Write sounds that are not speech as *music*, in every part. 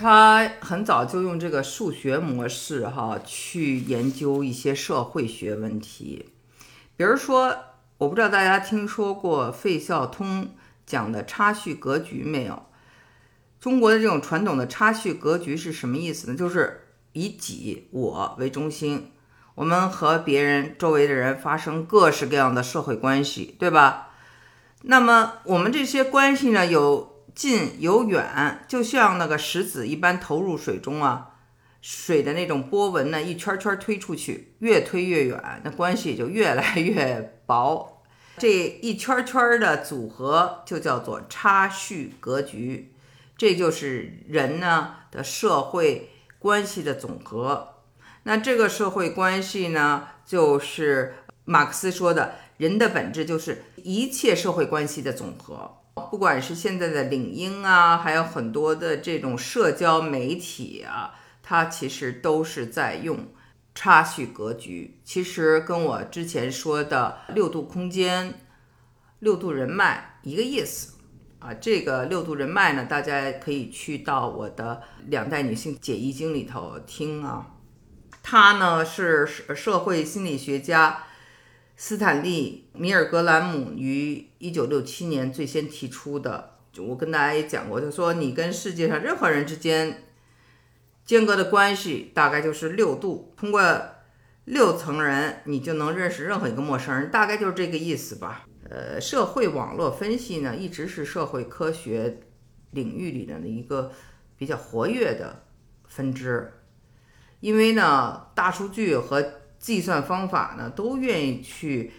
他很早就用这个数学模式哈去研究一些社会学问题，比如说，我不知道大家听说过费孝通讲的差序格局没有？中国的这种传统的差序格局是什么意思呢？就是以己我为中心，我们和别人周围的人发生各式各样的社会关系，对吧？那么我们这些关系呢，有近有远，就像那个石子一般投入水中啊，水的那种波纹呢，一圈圈推出去，越推越远，那关系就越来越薄。这一圈圈的组合就叫做差序格局。这就是人呢的社会关系的总和。那这个社会关系呢，就是马克思说的，人的本质就是一切社会关系的总和。不管是现在的领英啊，还有很多的这种社交媒体啊，它其实都是在用差序格局。其实跟我之前说的六度空间、六度人脉一个意思。啊，这个六度人脉呢，大家可以去到我的两代女性解易经里头听啊。他呢是社会心理学家斯坦利·米尔格兰姆于一九六七年最先提出的。就我跟大家也讲过，他说你跟世界上任何人之间间隔的关系大概就是六度，通过六层人，你就能认识任何一个陌生人，大概就是这个意思吧。呃，社会网络分析呢，一直是社会科学领域里的一个比较活跃的分支，因为呢，大数据和计算方法呢，都愿意去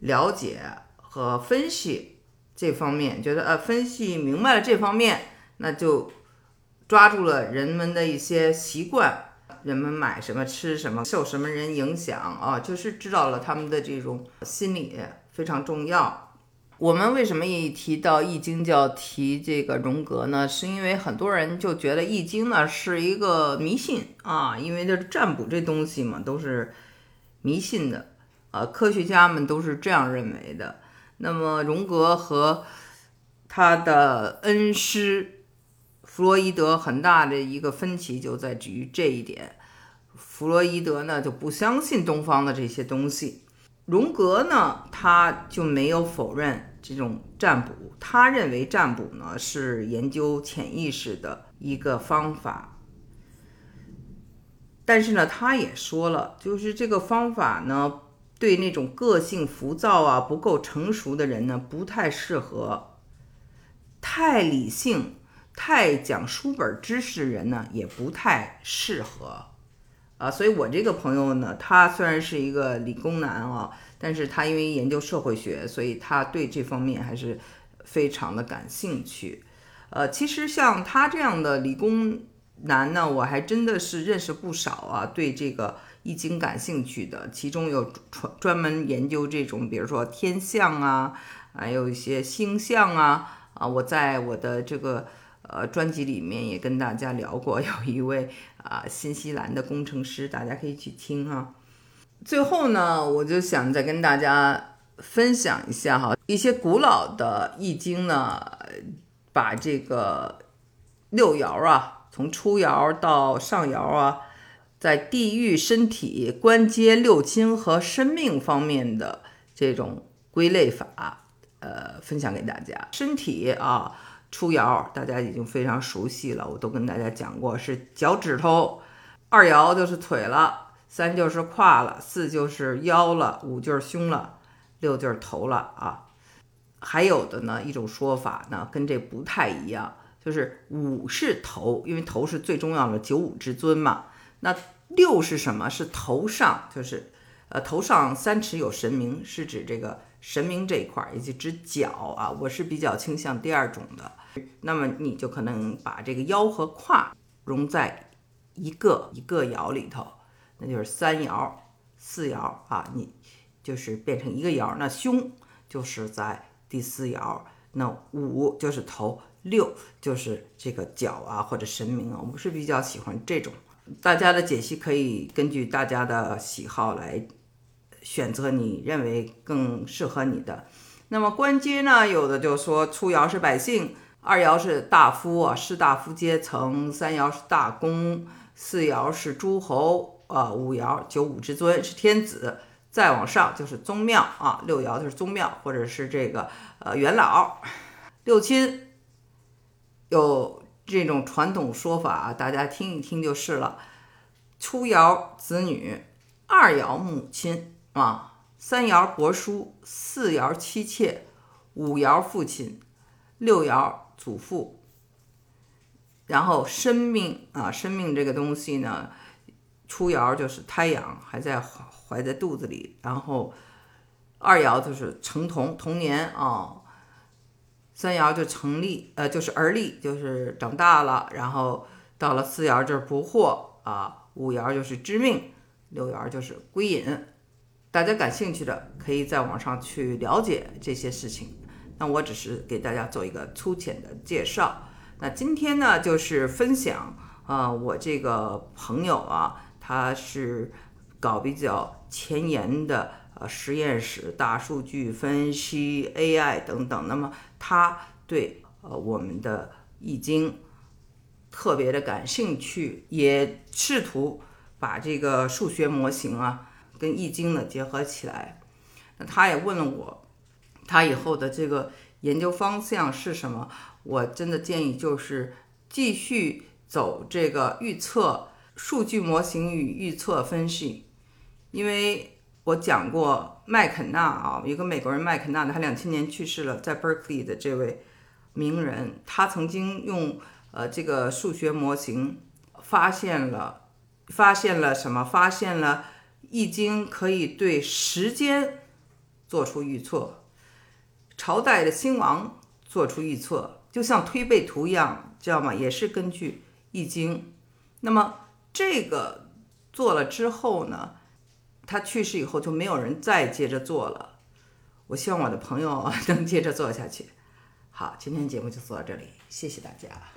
了解和分析这方面，觉得呃，分析明白了这方面，那就抓住了人们的一些习惯，人们买什么、吃什么、受什么人影响啊，就是知道了他们的这种心理。非常重要。我们为什么一提到易经就要提这个荣格呢？是因为很多人就觉得易经呢是一个迷信啊，因为这占卜这东西嘛都是迷信的，呃，科学家们都是这样认为的。那么荣格和他的恩师弗洛伊德很大的一个分歧就在于这一点。弗洛伊德呢就不相信东方的这些东西。荣格呢，他就没有否认这种占卜，他认为占卜呢是研究潜意识的一个方法。但是呢，他也说了，就是这个方法呢，对那种个性浮躁啊、不够成熟的人呢，不太适合；太理性、太讲书本知识的人呢，也不太适合。啊，所以我这个朋友呢，他虽然是一个理工男啊，但是他因为研究社会学，所以他对这方面还是非常的感兴趣。呃，其实像他这样的理工男呢，我还真的是认识不少啊，对这个易经感兴趣的，其中有专专门研究这种，比如说天象啊，还有一些星象啊，啊，我在我的这个。呃，专辑里面也跟大家聊过，有一位啊新西兰的工程师，大家可以去听哈。最后呢，我就想再跟大家分享一下哈，一些古老的易经呢，把这个六爻啊，从初爻到上爻啊，在地域、身体、关节、六亲和生命方面的这种归类法，呃，分享给大家。身体啊。初爻大家已经非常熟悉了，我都跟大家讲过，是脚趾头；二爻就是腿了，三就是胯了，四就是腰了，五就是胸了，六就是头了啊。还有的呢，一种说法呢，跟这不太一样，就是五是头，因为头是最重要的九五之尊嘛。那六是什么？是头上，就是呃头上三尺有神明，是指这个神明这一块，以及指脚啊。我是比较倾向第二种的。那么你就可能把这个腰和胯融在一个一个爻里头，那就是三爻、四爻啊，你就是变成一个爻。那胸就是在第四爻，那五就是头，六就是这个角啊或者神明啊。我们是比较喜欢这种，大家的解析可以根据大家的喜好来选择你认为更适合你的。那么官阶呢，有的就说初爻是百姓。二爻是大夫啊，士大夫阶层；三爻是大公，四爻是诸侯啊，五爻九五之尊是天子，再往上就是宗庙啊，六爻就是宗庙或者是这个呃元老。六亲有这种传统说法啊，大家听一听就是了。初爻子女，二爻母亲啊，三爻伯叔，四爻妻妾，五爻父亲，六爻。祖父，然后生命啊，生命这个东西呢，初爻就是胎养，还在怀在肚子里，然后二爻就是成童，童年啊，三爻就成立，呃，就是而立，就是长大了，然后到了四爻就是不惑啊，五爻就是知命，六爻就是归隐。大家感兴趣的，可以在网上去了解这些事情。那我只是给大家做一个粗浅的介绍。那今天呢，就是分享啊，我这个朋友啊，他是搞比较前沿的呃实验室、大数据分析、AI 等等。那么他对呃我们的易经特别的感兴趣，也试图把这个数学模型啊跟易经呢结合起来。那他也问了我。他以后的这个研究方向是什么？我真的建议就是继续走这个预测数据模型与预测分析，因为我讲过麦肯纳啊，一个美国人麦肯纳的，他两千年去世了，在 Berkeley 的这位名人，他曾经用呃这个数学模型发现了发现了什么？发现了易经可以对时间做出预测。朝代的兴亡做出预测，就像推背图一样，知道吗？也是根据易经。那么这个做了之后呢，他去世以后就没有人再接着做了。我希望我的朋友 *laughs* 能接着做下去。好，今天节目就做到这里，谢谢大家。